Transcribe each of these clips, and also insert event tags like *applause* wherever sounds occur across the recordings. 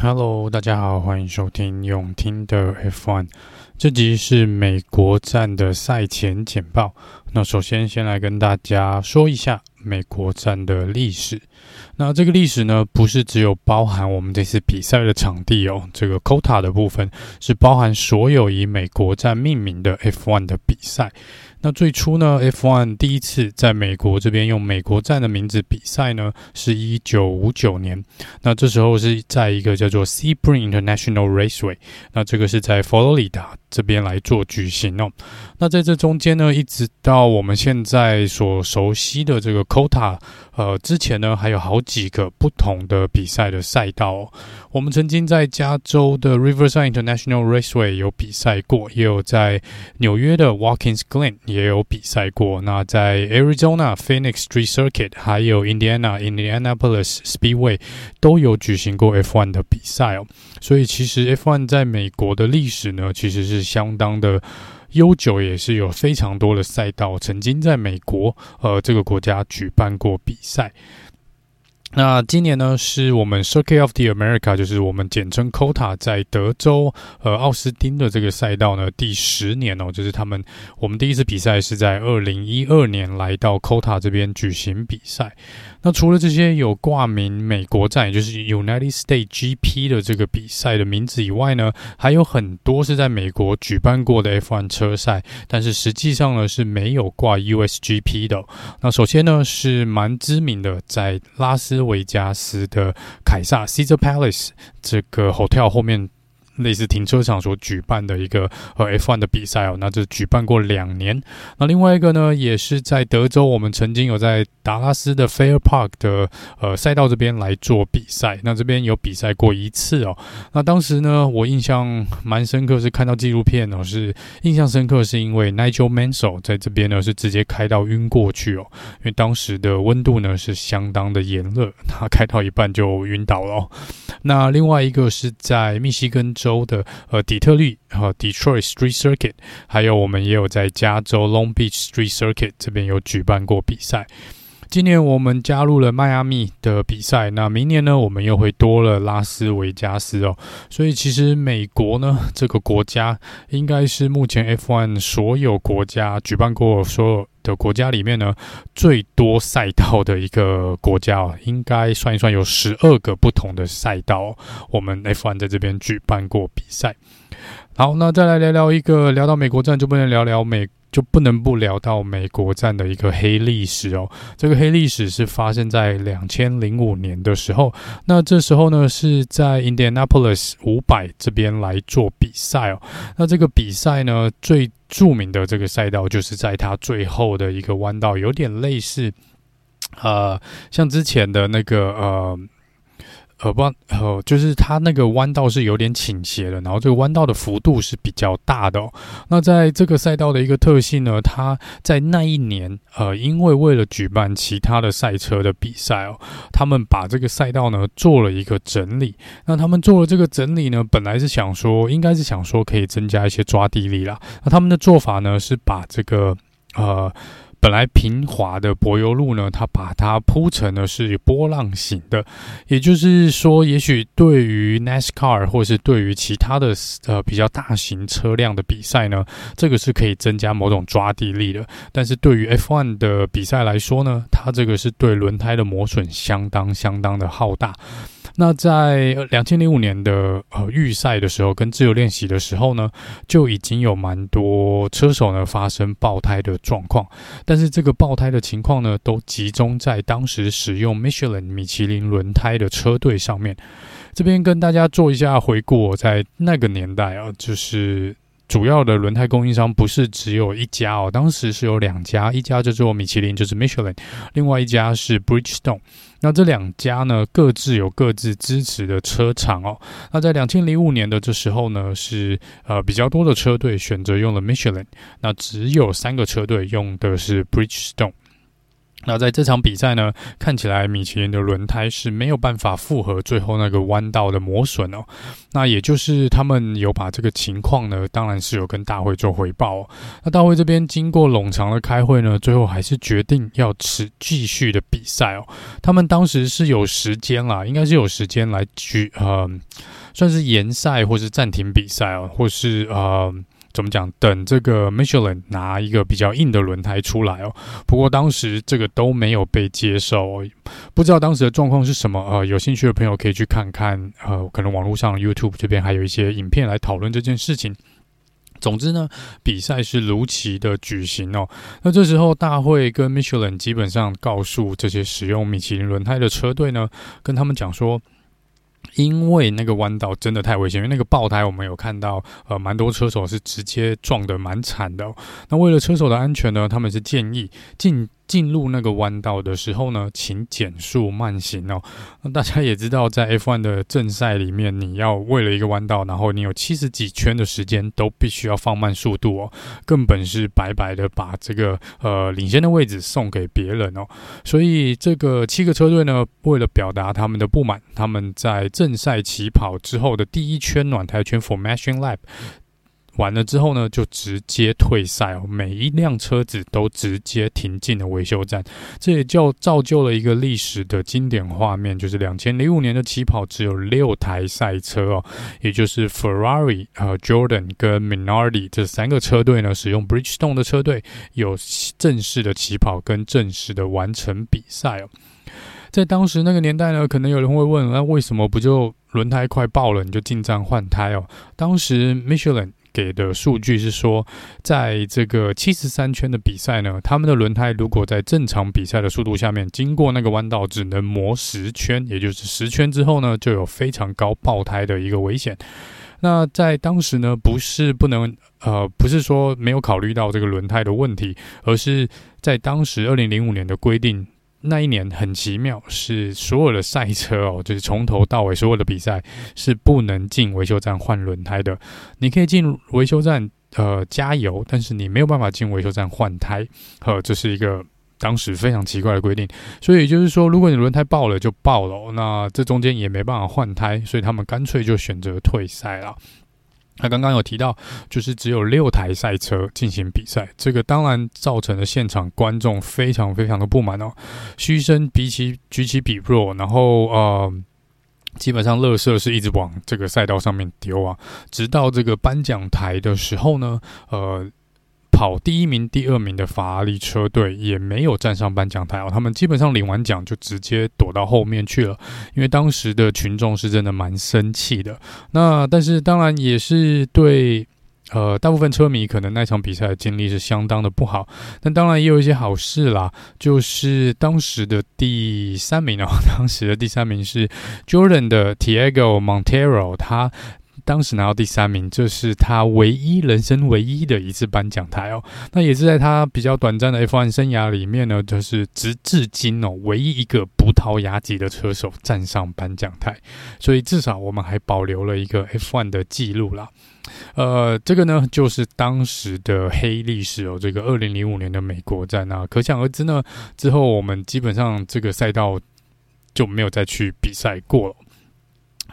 Hello，大家好，欢迎收听永听的 F1。这集是美国站的赛前简报。那首先，先来跟大家说一下美国站的历史。那这个历史呢，不是只有包含我们这次比赛的场地哦，这个 COTA 的部分是包含所有以美国站命名的 F1 的比赛。那最初呢，F1 第一次在美国这边用美国站的名字比赛呢，是一九五九年。那这时候是在一个叫做 Sebring International Raceway，那这个是在佛罗里达这边来做举行哦。那在这中间呢，一直到我们现在所熟悉的这个 COTA，呃，之前呢还有好几个不同的比赛的赛道。我们曾经在加州的 Riverside International Raceway 有比赛过，也有在纽约的 Watkins Glen。也有比赛过，那在 Arizona Phoenix Street Circuit，还有 Indiana Indianapolis Speedway 都有举行过 F1 的比赛哦。所以其实 F1 在美国的历史呢，其实是相当的悠久，也是有非常多的赛道曾经在美国呃这个国家举办过比赛。那今年呢，是我们 Circuit of the America，就是我们简称 COTA，在德州呃奥斯汀的这个赛道呢，第十年哦，就是他们我们第一次比赛是在二零一二年来到 COTA 这边举行比赛。那除了这些有挂名美国站，也就是 United States GP 的这个比赛的名字以外呢，还有很多是在美国举办过的 F1 车赛，但是实际上呢是没有挂 USGP 的。那首先呢是蛮知名的，在拉斯维加斯的凯撒 Caesar Palace 这个 hotel 后面。类似停车场所举办的一个呃 F1 的比赛哦，那这举办过两年。那另外一个呢，也是在德州，我们曾经有在达拉斯的 Fair Park 的呃赛道这边来做比赛。那这边有比赛过一次哦。那当时呢，我印象蛮深刻，是看到纪录片哦，是印象深刻，是因为 Nigel Mansell 在这边呢是直接开到晕过去哦，因为当时的温度呢是相当的炎热，他开到一半就晕倒了哦。那另外一个是在密西根州的呃底特律和 Detroit Street Circuit，还有我们也有在加州 Long Beach Street Circuit 这边有举办过比赛。今年我们加入了迈阿密的比赛，那明年呢，我们又会多了拉斯维加斯哦。所以其实美国呢这个国家应该是目前 F1 所有国家举办过所有的国家里面呢，最多赛道的一个国家哦，应该算一算有十二个不同的赛道，我们 F1 在这边举办过比赛。好，那再来聊聊一个，聊到美国站就不能聊聊美，就不能不聊到美国站的一个黑历史哦。这个黑历史是发生在两千零五年的时候，那这时候呢是在 Indianapolis 五百这边来做比赛哦。那这个比赛呢最著名的这个赛道就是在它最后的一个弯道，有点类似，呃，像之前的那个呃呃不呃，就是它那个弯道是有点倾斜的，然后这个弯道的幅度是比较大的哦。那在这个赛道的一个特性呢，它在那一年呃，因为为了举办其他的赛车的比赛哦，他们把这个赛道呢做了一个整理。那他们做了这个整理呢，本来是想说，应该是想说可以增加一些抓地力啦。那他们的做法呢，是把这个呃。本来平滑的柏油路呢，它把它铺成的是波浪形的，也就是说，也许对于 NASCAR 或是对于其他的呃比较大型车辆的比赛呢，这个是可以增加某种抓地力的。但是对于 F1 的比赛来说呢，它这个是对轮胎的磨损相当相当的浩大。那在两千零五年的呃预赛的时候，跟自由练习的时候呢，就已经有蛮多车手呢发生爆胎的状况。但是这个爆胎的情况呢，都集中在当时使用 Michelin 米其林轮胎的车队上面。这边跟大家做一下回顾，在那个年代啊，就是主要的轮胎供应商不是只有一家哦，当时是有两家，一家叫做米其林，就是 Michelin，另外一家是 Bridgestone。那这两家呢，各自有各自支持的车厂哦。那在两千零五年的这时候呢，是呃比较多的车队选择用了 Michelin，那只有三个车队用的是 Bridgestone。那在这场比赛呢，看起来米其林的轮胎是没有办法负荷最后那个弯道的磨损哦。那也就是他们有把这个情况呢，当然是有跟大会做回报。那大会这边经过冗长的开会呢，最后还是决定要持继续的比赛哦。他们当时是有时间啦，应该是有时间来举呃，算是延赛或是暂停比赛哦，或是呃。怎么讲？等这个 Michelin 拿一个比较硬的轮胎出来哦。不过当时这个都没有被接受，不知道当时的状况是什么。呃，有兴趣的朋友可以去看看。呃，可能网络上 YouTube 这边还有一些影片来讨论这件事情。总之呢，比赛是如期的举行哦。那这时候大会跟 Michelin 基本上告诉这些使用米其林轮胎的车队呢，跟他们讲说。因为那个弯道真的太危险，因为那个爆胎，我们有看到，呃，蛮多车手是直接撞得蛮惨的。那为了车手的安全呢，他们是建议进。进入那个弯道的时候呢，请减速慢行哦。大家也知道，在 F1 的正赛里面，你要为了一个弯道，然后你有七十几圈的时间，都必须要放慢速度哦，根本是白白的把这个呃领先的位置送给别人哦。所以这个七个车队呢，为了表达他们的不满，他们在正赛起跑之后的第一圈暖胎圈 Formation Lap。完了之后呢，就直接退赛哦，每一辆车子都直接停进了维修站，这也就造就了一个历史的经典画面，就是两千零五年的起跑只有六台赛车哦，也就是 Ferrari、呃 Jordan 跟 Minardi 这三个车队呢，使用 Bridgestone 的车队有正式的起跑跟正式的完成比赛哦。在当时那个年代呢，可能有人会问，那为什么不就轮胎快爆了你就进站换胎哦？当时 Michelin 给的数据是说，在这个七十三圈的比赛呢，他们的轮胎如果在正常比赛的速度下面，经过那个弯道只能磨十圈，也就是十圈之后呢，就有非常高爆胎的一个危险。那在当时呢，不是不能，呃，不是说没有考虑到这个轮胎的问题，而是在当时二零零五年的规定。那一年很奇妙，是所有的赛车哦，就是从头到尾所有的比赛是不能进维修站换轮胎的。你可以进维修站呃加油，但是你没有办法进维修站换胎。呵，这是一个当时非常奇怪的规定。所以就是说，如果你轮胎爆了就爆了，那这中间也没办法换胎，所以他们干脆就选择退赛了。他刚刚有提到，就是只有六台赛车进行比赛，这个当然造成了现场观众非常非常的不满哦，嘘声比起举起比弱，然后呃，基本上乐色是一直往这个赛道上面丢啊，直到这个颁奖台的时候呢，呃。跑第一名、第二名的法拉利车队也没有站上颁奖台哦，他们基本上领完奖就直接躲到后面去了，因为当时的群众是真的蛮生气的。那但是当然也是对呃大部分车迷可能那场比赛的经历是相当的不好，但当然也有一些好事啦，就是当时的第三名哦，当时的第三名是 Jordan 的 Tiago Montero，他。当时拿到第三名，这是他唯一人生唯一的一次颁奖台哦。那也是在他比较短暂的 F1 生涯里面呢，就是直至今哦，唯一一个葡萄牙籍的车手站上颁奖台。所以至少我们还保留了一个 F1 的记录啦。呃，这个呢就是当时的黑历史哦。这个二零零五年的美国站啊，可想而知呢，之后我们基本上这个赛道就没有再去比赛过了。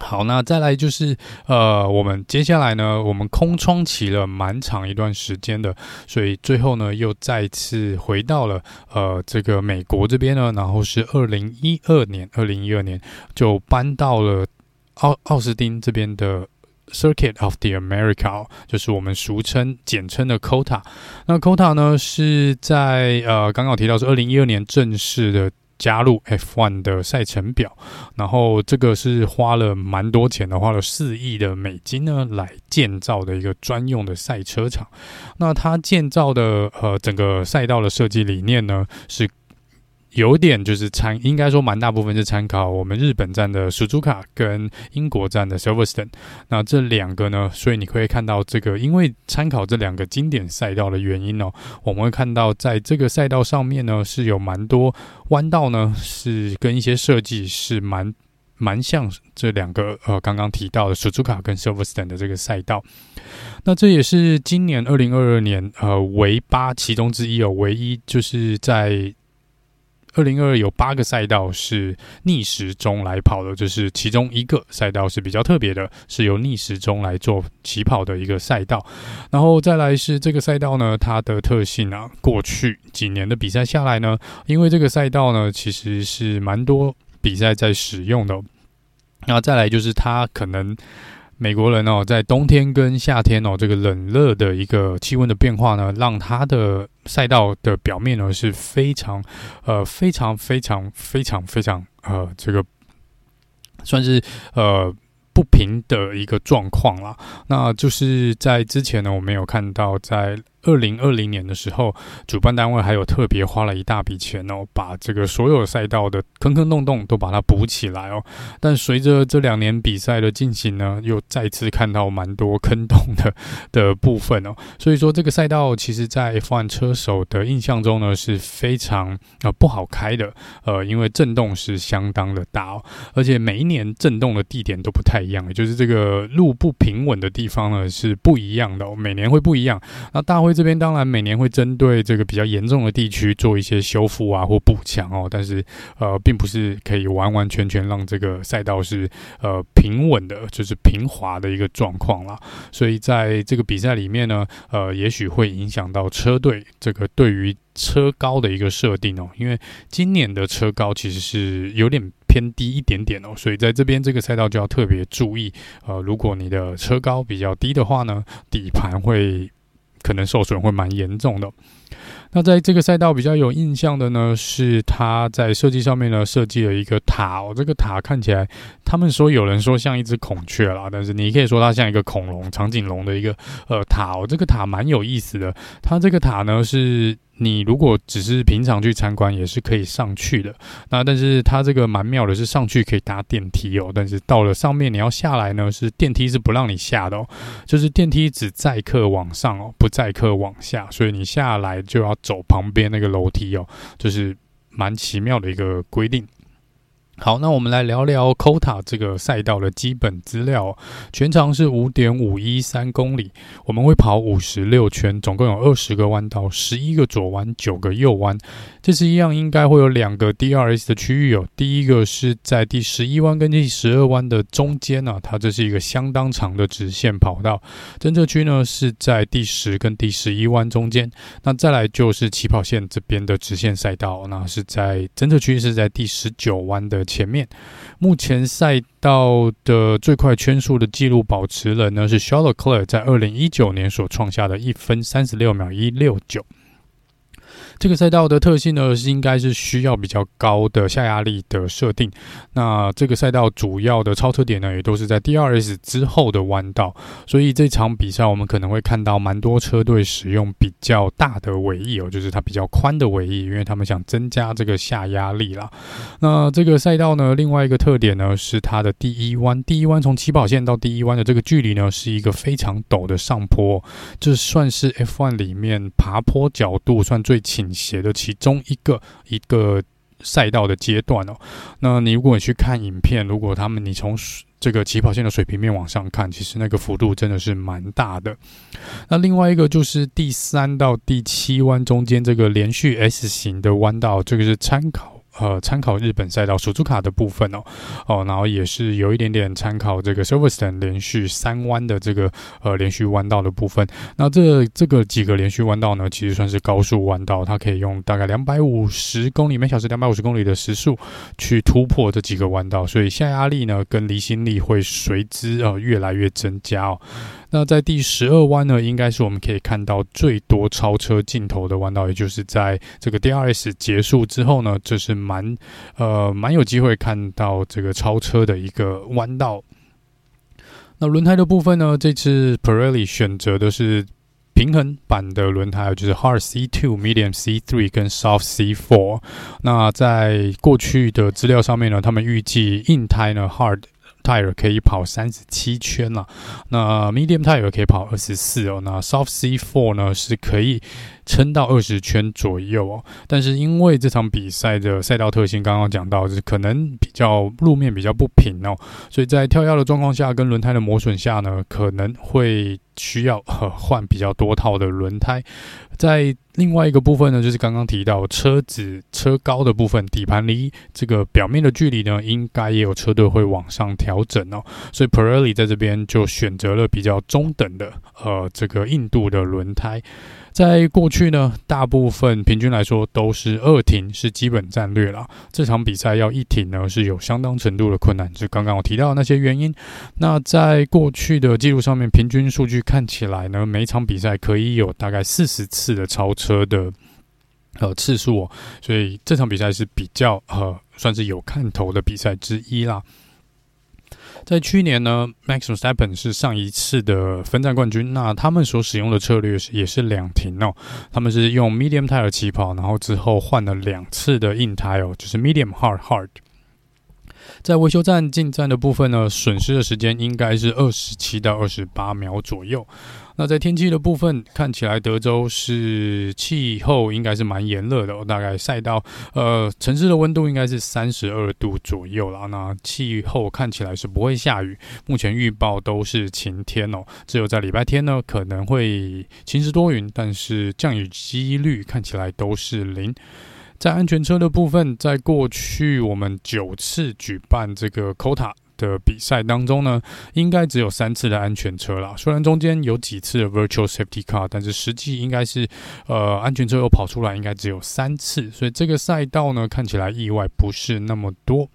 好，那再来就是，呃，我们接下来呢，我们空窗期了蛮长一段时间的，所以最后呢，又再次回到了呃这个美国这边呢，然后是二零一二年，二零一二年就搬到了奥奥斯汀这边的 Circuit of the America，就是我们俗称简称的 COTA。那 COTA 呢是在呃刚刚提到是二零一二年正式的。加入 F1 的赛程表，然后这个是花了蛮多钱的，花了四亿的美金呢来建造的一个专用的赛车场。那它建造的呃整个赛道的设计理念呢是有点就是参，应该说蛮大部分是参考我们日本站的 Suzuka 跟英国站的 Silverstone。那这两个呢，所以你可以看到这个，因为参考这两个经典赛道的原因哦，我们会看到在这个赛道上面呢，是有蛮多弯道呢，是跟一些设计是蛮蛮像这两个呃刚刚提到的 Suzuka 跟 Silverstone 的这个赛道。那这也是今年二零二二年呃唯八其中之一哦，唯一就是在。二零二二有八个赛道是逆时钟来跑的，就是其中一个赛道是比较特别的，是由逆时钟来做起跑的一个赛道。然后再来是这个赛道呢，它的特性啊，过去几年的比赛下来呢，因为这个赛道呢，其实是蛮多比赛在使用的。然后再来就是它可能。美国人哦，在冬天跟夏天哦，这个冷热的一个气温的变化呢，让他的赛道的表面呢是非常，呃，非常非常非常非常呃，这个算是呃。不平的一个状况啦，那就是在之前呢，我们有看到，在二零二零年的时候，主办单位还有特别花了一大笔钱哦，把这个所有赛道的坑坑洞洞都把它补起来哦。但随着这两年比赛的进行呢，又再次看到蛮多坑洞的的部分哦。所以说，这个赛道其实，在 F1 车手的印象中呢，是非常呃不好开的，呃，因为震动是相当的大哦，而且每一年震动的地点都不太一样，也就是这个路不平稳的地方呢是不一样的，每年会不一样。那大会这边当然每年会针对这个比较严重的地区做一些修复啊或补强哦，但是呃并不是可以完完全全让这个赛道是呃平稳的，就是平滑的一个状况啦。所以在这个比赛里面呢，呃也许会影响到车队这个对于车高的一个设定哦，因为今年的车高其实是有点。偏低一点点哦，所以在这边这个赛道就要特别注意。呃，如果你的车高比较低的话呢，底盘会可能受损，会蛮严重的。那在这个赛道比较有印象的呢，是他在设计上面呢设计了一个塔，这个塔看起来，他们说有人说像一只孔雀啦，但是你可以说它像一个恐龙、长颈龙的一个呃塔，这个塔蛮有意思的。它这个塔呢是。你如果只是平常去参观，也是可以上去的。那但是它这个蛮妙的，是上去可以搭电梯哦。但是到了上面你要下来呢，是电梯是不让你下的哦。就是电梯只载客往上哦，不载客往下。所以你下来就要走旁边那个楼梯哦，就是蛮奇妙的一个规定。好，那我们来聊聊 COTA 这个赛道的基本资料。全长是五点五一三公里，我们会跑五十六圈，总共有二十个弯道，十一个左弯，九个右弯。这次一样应该会有两个 DRS 的区域哦。第一个是在第十一弯跟第十二弯的中间呢，它这是一个相当长的直线跑道。侦测区呢是在第十跟第十一弯中间。那再来就是起跑线这边的直线赛道，那是在侦测区是在第十九弯的前面。目前赛道的最快圈速的记录保持人呢是 Charles Leclerc，在二零一九年所创下的一分三十六秒一六九。这个赛道的特性呢，是应该是需要比较高的下压力的设定。那这个赛道主要的超车点呢，也都是在 DRS 之后的弯道。所以这场比赛我们可能会看到蛮多车队使用比较大的尾翼哦，就是它比较宽的尾翼，因为他们想增加这个下压力啦。那这个赛道呢，另外一个特点呢，是它的第一弯，第一弯从起跑线到第一弯的这个距离呢，是一个非常陡的上坡，这算是 F1 里面爬坡角度算最写的其中一个一个赛道的阶段哦，那你如果你去看影片，如果他们你从这个起跑线的水平面往上看，其实那个幅度真的是蛮大的。那另外一个就是第三到第七弯中间这个连续 S 型的弯道，这个是参考。呃，参考日本赛道苏祖卡的部分哦，哦，然后也是有一点点参考这个 Silverstone 连续三弯的这个呃连续弯道的部分。那这这个几个连续弯道呢，其实算是高速弯道，它可以用大概两百五十公里每小时、两百五十公里的时速去突破这几个弯道，所以下压力呢跟离心力会随之呃越来越增加哦。那在第十二弯呢，应该是我们可以看到最多超车镜头的弯道，也就是在这个 DRS 结束之后呢，这是蛮呃蛮有机会看到这个超车的一个弯道。那轮胎的部分呢，这次 Pirelli 选择的是。平衡版的轮胎，就是 Hard C Two、Medium C Three 跟 Soft C Four。那在过去的资料上面呢，他们预计硬胎呢 Hard Tire 可以跑三十七圈了，那 Medium Tire 可以跑二十四哦，那 Soft C Four 呢是可以撑到二十圈左右哦。但是因为这场比赛的赛道特性，刚刚讲到就是可能比较路面比较不平哦，所以在跳跃的状况下跟轮胎的磨损下呢，可能会需要换比较多套的轮胎。在另外一个部分呢，就是刚刚提到车子车高的部分，底盘离这个表面的距离呢，应该也有车队会往上调整哦。所以 Pirelli 在这边就选择了比较中等的呃这个硬度的轮胎。在过去呢，大部分平均来说都是二停是基本战略啦。这场比赛要一停呢，是有相当程度的困难，就刚刚我提到的那些原因。那在过去的记录上面，平均数据看起来呢，每场比赛可以有大概四十次的超车的呃次数哦，所以这场比赛是比较呃算是有看头的比赛之一啦。在去年呢，Max Verstappen 是上一次的分站冠军。那他们所使用的策略是也是两停哦，他们是用 Medium Tire 起跑，然后之后换了两次的硬胎哦，就是 Medium Hard Hard。在维修站进站的部分呢，损失的时间应该是二十七到二十八秒左右。那在天气的部分，看起来德州是气候应该是蛮炎热的哦，大概赛道呃城市的温度应该是三十二度左右啦。那气候看起来是不会下雨，目前预报都是晴天哦，只有在礼拜天呢可能会晴时多云，但是降雨几率看起来都是零。在安全车的部分，在过去我们九次举办这个 COTA 的比赛当中呢，应该只有三次的安全车啦。虽然中间有几次的 Virtual Safety Car，但是实际应该是呃安全车又跑出来，应该只有三次。所以这个赛道呢，看起来意外不是那么多。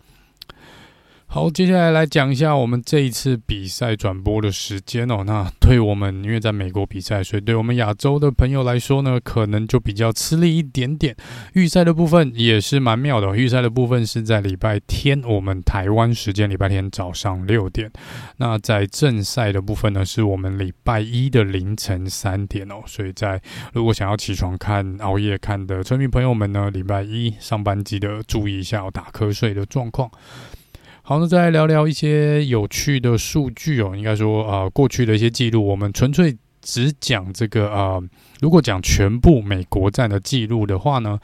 好，接下来来讲一下我们这一次比赛转播的时间哦。那对我们因为在美国比赛，所以对我们亚洲的朋友来说呢，可能就比较吃力一点点。预赛的部分也是蛮妙的，预赛的部分是在礼拜天，我们台湾时间礼拜天早上六点。那在正赛的部分呢，是我们礼拜一的凌晨三点哦。所以在如果想要起床看、熬夜看的村民朋友们呢，礼拜一上班记得注意一下打瞌睡的状况。好，那再来聊聊一些有趣的数据哦。应该说，呃，过去的一些记录，我们纯粹只讲这个，呃，如果讲全部美国站的记录的话呢，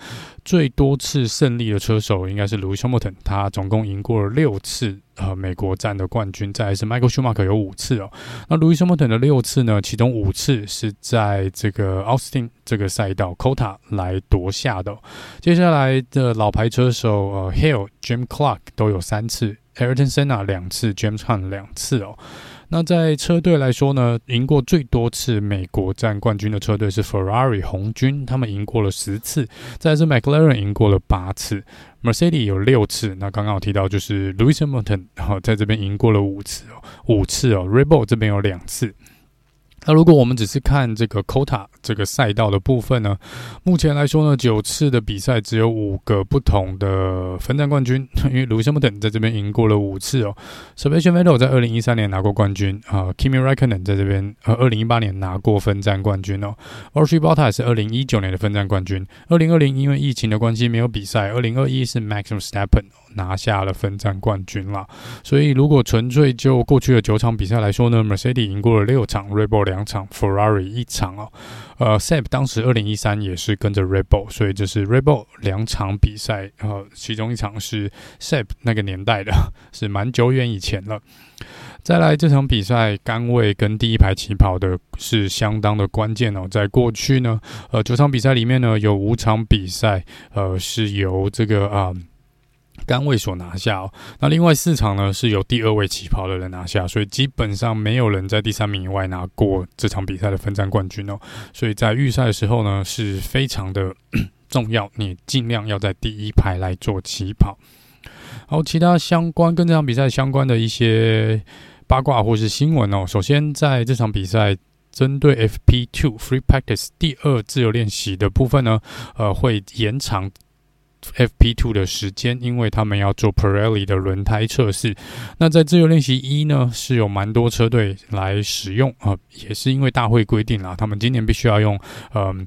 最多次胜利的车手应该是 Lewis Hamilton，他总共赢过了六次呃美国站的冠军。再来是 Michael Schumacher 有五次哦。那 Lewis Hamilton 的六次呢，其中五次是在这个 Austin 这个赛道 COTA 来夺下的。接下来的老牌车手呃 Hill、Jim Clark 都有三次。Ayrton Senna 两次，James Hunt 两次哦。那在车队来说呢，赢过最多次美国站冠军的车队是 Ferrari 红军，他们赢过了十次。再是 McLaren 赢过了八次，Mercedes 有六次。那刚刚我提到就是 Lewis Hamilton 哈，在这边赢过了五次哦，五次哦。r e b o l 这边有两次。那如果我们只是看这个 COTA 这个赛道的部分呢，目前来说呢，九次的比赛只有五个不同的分站冠军，*laughs* 因为 Lewis Hamilton 在这边赢过了五次哦。Sebastian Vettel 在二零一三年拿过冠军啊，Kimi Räikkönen 在这边呃二零一八年拿过分站冠军哦。Valtteri Bottas 是二零一九年的分站冠军，二零二零因为疫情的关系没有比赛，二零二一是 Max Verstappen 拿下了分站冠军啦。所以如果纯粹就过去的九场比赛来说呢，Mercedes 赢过了六场，Red Bull 两场，Ferrari 一场哦。呃，Seb 当时二零一三也是跟着 Rebel，所以这是 Rebel 两场比赛，呃，其中一场是 Seb 那个年代的，*laughs* 是蛮久远以前了。再来这场比赛，杆位跟第一排起跑的是相当的关键哦。在过去呢，呃，九场比赛里面呢，有五场比赛，呃，是由这个啊。杆位所拿下哦，那另外四场呢，是由第二位起跑的人拿下，所以基本上没有人在第三名以外拿过这场比赛的分站冠军哦。所以在预赛的时候呢，是非常的 *clears throat* 重要，你尽量要在第一排来做起跑。好，其他相关跟这场比赛相关的一些八卦或是新闻哦。首先，在这场比赛针对 FP Two Free Practice 第二自由练习的部分呢，呃，会延长。FP2 的时间，因为他们要做 Pirelli 的轮胎测试。那在自由练习一呢，是有蛮多车队来使用啊、呃，也是因为大会规定啦，他们今年必须要用嗯、呃，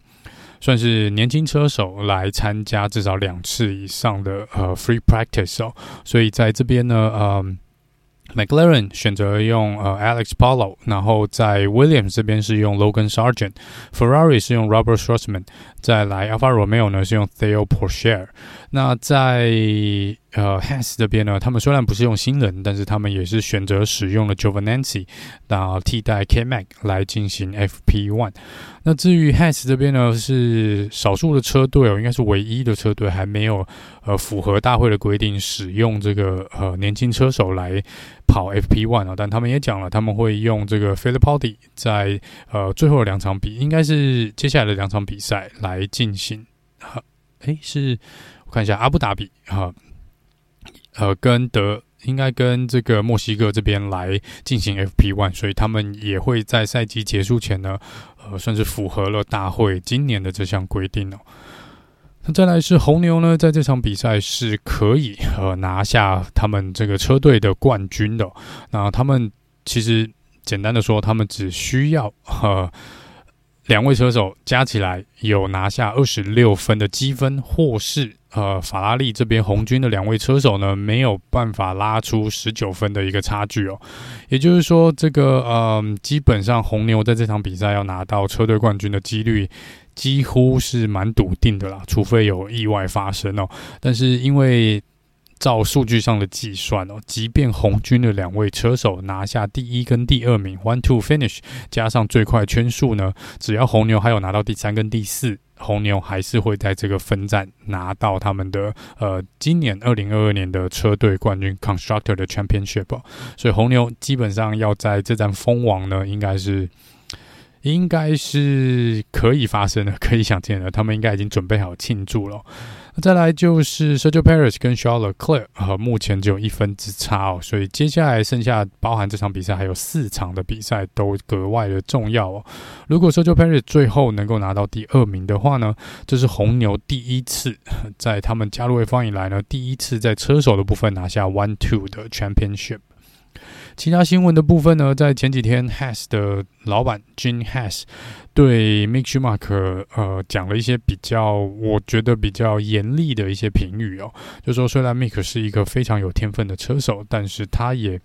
算是年轻车手来参加至少两次以上的呃 Free Practice 哦，所以在这边呢，嗯、呃。McLaren 选择用呃 Alex Palou，然后在 Williams 这边是用 Logan Sargent，Ferrari 是用 Robert Shwartzman，再来 Alfa Romeo 呢是用 Theo Porche。那在呃 h a s 这边呢，他们虽然不是用新人，但是他们也是选择使用了 Giovinazzi，然后替代 K Mac 来进行 FP1。那至于 h a s 这边呢，是少数的车队哦，应该是唯一的车队还没有呃符合大会的规定使用这个呃年轻车手来跑 FP1 啊。但他们也讲了，他们会用这个 Fittipaldi 在呃最后的两场比，应该是接下来的两场比赛来进行。哈、呃，诶，是。看一下阿布达比哈，呃跟德应该跟这个墨西哥这边来进行 FP One，所以他们也会在赛季结束前呢，呃，算是符合了大会今年的这项规定哦。那再来是红牛呢，在这场比赛是可以呃拿下他们这个车队的冠军的。那他们其实简单的说，他们只需要呃。两位车手加起来有拿下二十六分的积分，或是呃法拉利这边红军的两位车手呢，没有办法拉出十九分的一个差距哦。也就是说，这个呃基本上红牛在这场比赛要拿到车队冠军的几率几乎是蛮笃定的啦，除非有意外发生哦。但是因为照数据上的计算哦，即便红军的两位车手拿下第一跟第二名，one two finish，加上最快圈数呢，只要红牛还有拿到第三跟第四，红牛还是会在这个分站拿到他们的呃今年二零二二年的车队冠军 constructor 的 championship，所以红牛基本上要在这站封王呢，应该是应该是可以发生的，可以想见的，他们应该已经准备好庆祝了。再来就是 Sergio Perez 跟 Charles Leclerc 和目前只有一分之差哦，所以接下来剩下包含这场比赛还有四场的比赛都格外的重要哦。如果 Sergio Perez 最后能够拿到第二名的话呢，这是红牛第一次在他们加入 F1 以来呢，第一次在车手的部分拿下 One Two 的 Championship。其他新闻的部分呢，在前几天，Has 的老板 jen Haas 对 Mick Schumacher 呃讲了一些比较，我觉得比较严厉的一些评语哦，就说虽然 Mick 是一个非常有天分的车手，但是他也。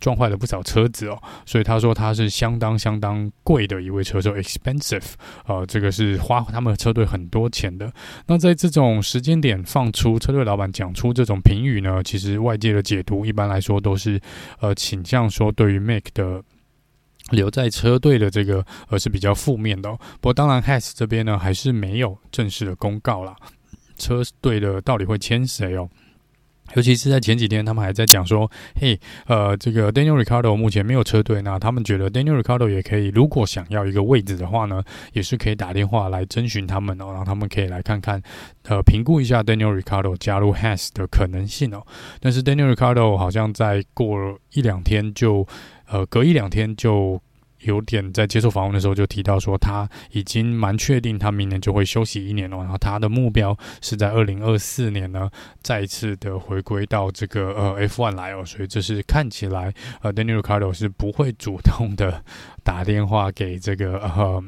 撞坏了不少车子哦，所以他说他是相当相当贵的一位车手，expensive，呃，这个是花他们车队很多钱的。那在这种时间点放出车队老板讲出这种评语呢，其实外界的解读一般来说都是呃倾向说对于 Mick 的留在车队的这个呃是比较负面的哦。不过当然，Has 这边呢还是没有正式的公告啦，车队的到底会签谁哦？尤其是在前几天，他们还在讲说：“嘿，呃，这个 Daniel r i c a r d o 目前没有车队，那他们觉得 Daniel r i c a r d o 也可以，如果想要一个位置的话呢，也是可以打电话来征询他们哦，让他们可以来看看，呃，评估一下 Daniel r i c a r d o 加入 Haas 的可能性哦。但是 Daniel r i c a r d o 好像在过一两天就，呃，隔一两天就。”有点在接受访问的时候就提到说，他已经蛮确定他明年就会休息一年了，然后他的目标是在二零二四年呢再次的回归到这个呃 F1 来哦，所以这是看起来呃 Daniel Ricardo 是不会主动的打电话给这个呃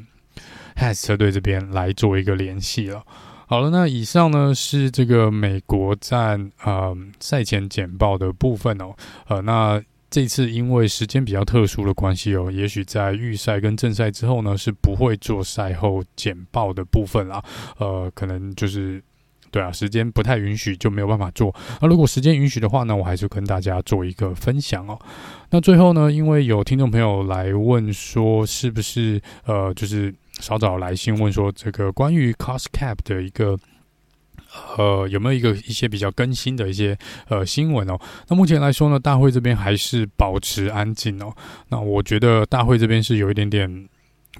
Has 车队这边来做一个联系了。好了，那以上呢是这个美国站呃赛前简报的部分哦，呃那。这次因为时间比较特殊的关系哦，也许在预赛跟正赛之后呢，是不会做赛后简报的部分啦。呃，可能就是对啊，时间不太允许，就没有办法做。那如果时间允许的话呢，我还是跟大家做一个分享哦。那最后呢，因为有听众朋友来问说，是不是呃，就是稍早来信问说，这个关于 cost cap 的一个。呃，有没有一个一些比较更新的一些呃新闻哦？那目前来说呢，大会这边还是保持安静哦。那我觉得大会这边是有一点点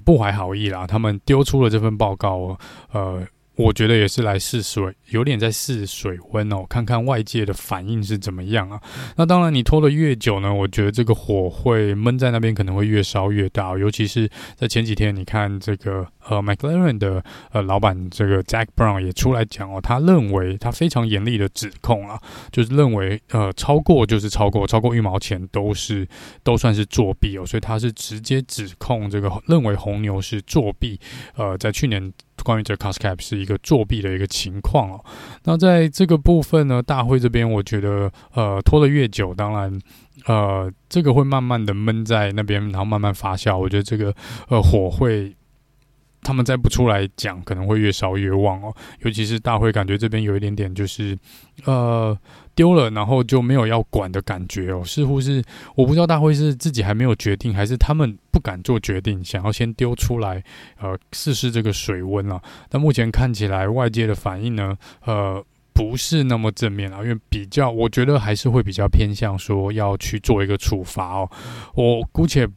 不怀好意啦，他们丢出了这份报告，呃，我觉得也是来试水，有点在试水温哦，看看外界的反应是怎么样啊。那当然，你拖得越久呢，我觉得这个火会闷在那边，可能会越烧越大。尤其是在前几天，你看这个呃，McLaren 的呃老板这个 Jack Brown 也出来讲哦，他认为他非常严厉的指控啊，就是认为呃超过就是超过，超过一毛钱都是都算是作弊哦，所以他是直接指控这个认为红牛是作弊。呃，在去年。关于这 COSCAP 是一个作弊的一个情况哦。那在这个部分呢，大会这边我觉得，呃，拖得越久，当然，呃，这个会慢慢的闷在那边，然后慢慢发酵。我觉得这个，呃，火会，他们再不出来讲，可能会越烧越旺哦。尤其是大会，感觉这边有一点点就是，呃。丢了，然后就没有要管的感觉哦，似乎是我不知道大会是自己还没有决定，还是他们不敢做决定，想要先丢出来，呃，试试这个水温啊。但目前看起来外界的反应呢，呃，不是那么正面啊，因为比较，我觉得还是会比较偏向说要去做一个处罚哦。我姑且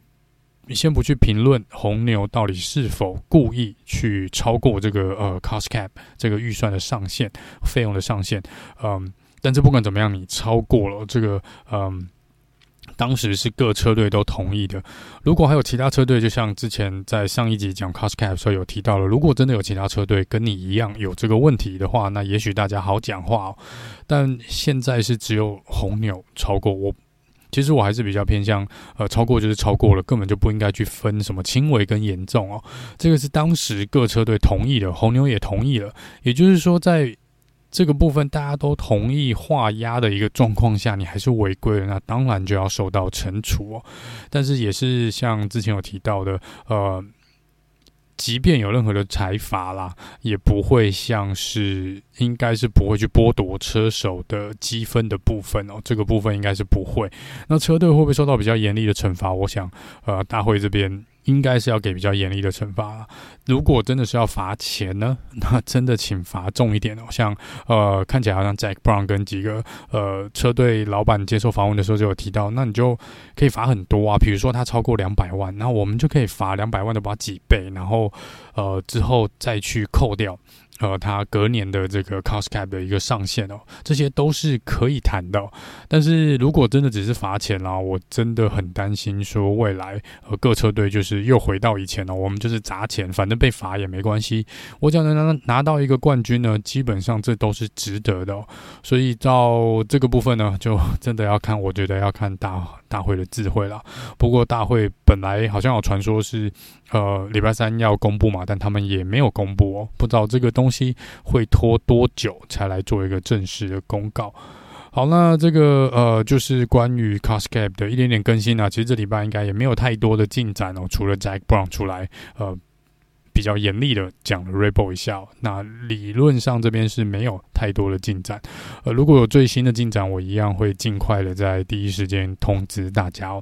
先不去评论红牛到底是否故意去超过这个呃 cost cap 这个预算的上限，费用的上限，嗯。但是不管怎么样，你超过了这个，嗯，当时是各车队都同意的。如果还有其他车队，就像之前在上一集讲 cost cap 的时候有提到了，如果真的有其他车队跟你一样有这个问题的话，那也许大家好讲话哦。但现在是只有红牛超过我，其实我还是比较偏向，呃，超过就是超过了，根本就不应该去分什么轻微跟严重哦。这个是当时各车队同意的，红牛也同意了，也就是说在。这个部分大家都同意画押的一个状况下，你还是违规了，那当然就要受到惩处哦。但是也是像之前有提到的，呃，即便有任何的裁罚啦，也不会像是应该是不会去剥夺车手的积分的部分哦。这个部分应该是不会。那车队会不会受到比较严厉的惩罚？我想，呃，大会这边。应该是要给比较严厉的惩罚。如果真的是要罚钱呢，*laughs* 那真的请罚重一点哦。像呃，看起来好像 Jack Brown 跟几个呃车队老板接受访问的时候就有提到，那你就可以罚很多啊。比如说他超过两百万，那我们就可以罚两百万的把几倍，然后呃之后再去扣掉。呃，他隔年的这个 cost cap 的一个上限哦，这些都是可以谈的。但是如果真的只是罚钱啦，我真的很担心说未来呃各车队就是又回到以前了，我们就是砸钱，反正被罚也没关系，我只要能拿拿到一个冠军呢，基本上这都是值得的。所以到这个部分呢，就真的要看，我觉得要看大大会的智慧了。不过大会本来好像有传说是呃礼拜三要公布嘛，但他们也没有公布哦，不知道这个东。东西会拖多久才来做一个正式的公告？好，那这个呃，就是关于 cost cap 的一点点更新啊。其实这礼拜应该也没有太多的进展哦，除了 Jack Brown 出来呃比较严厉的讲了 Red Bull 一下。那理论上这边是没有太多的进展。呃，如果有最新的进展，我一样会尽快的在第一时间通知大家哦。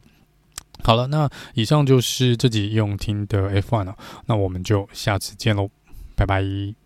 好了，那以上就是这集用听的 F One 了，那我们就下次见喽，拜拜。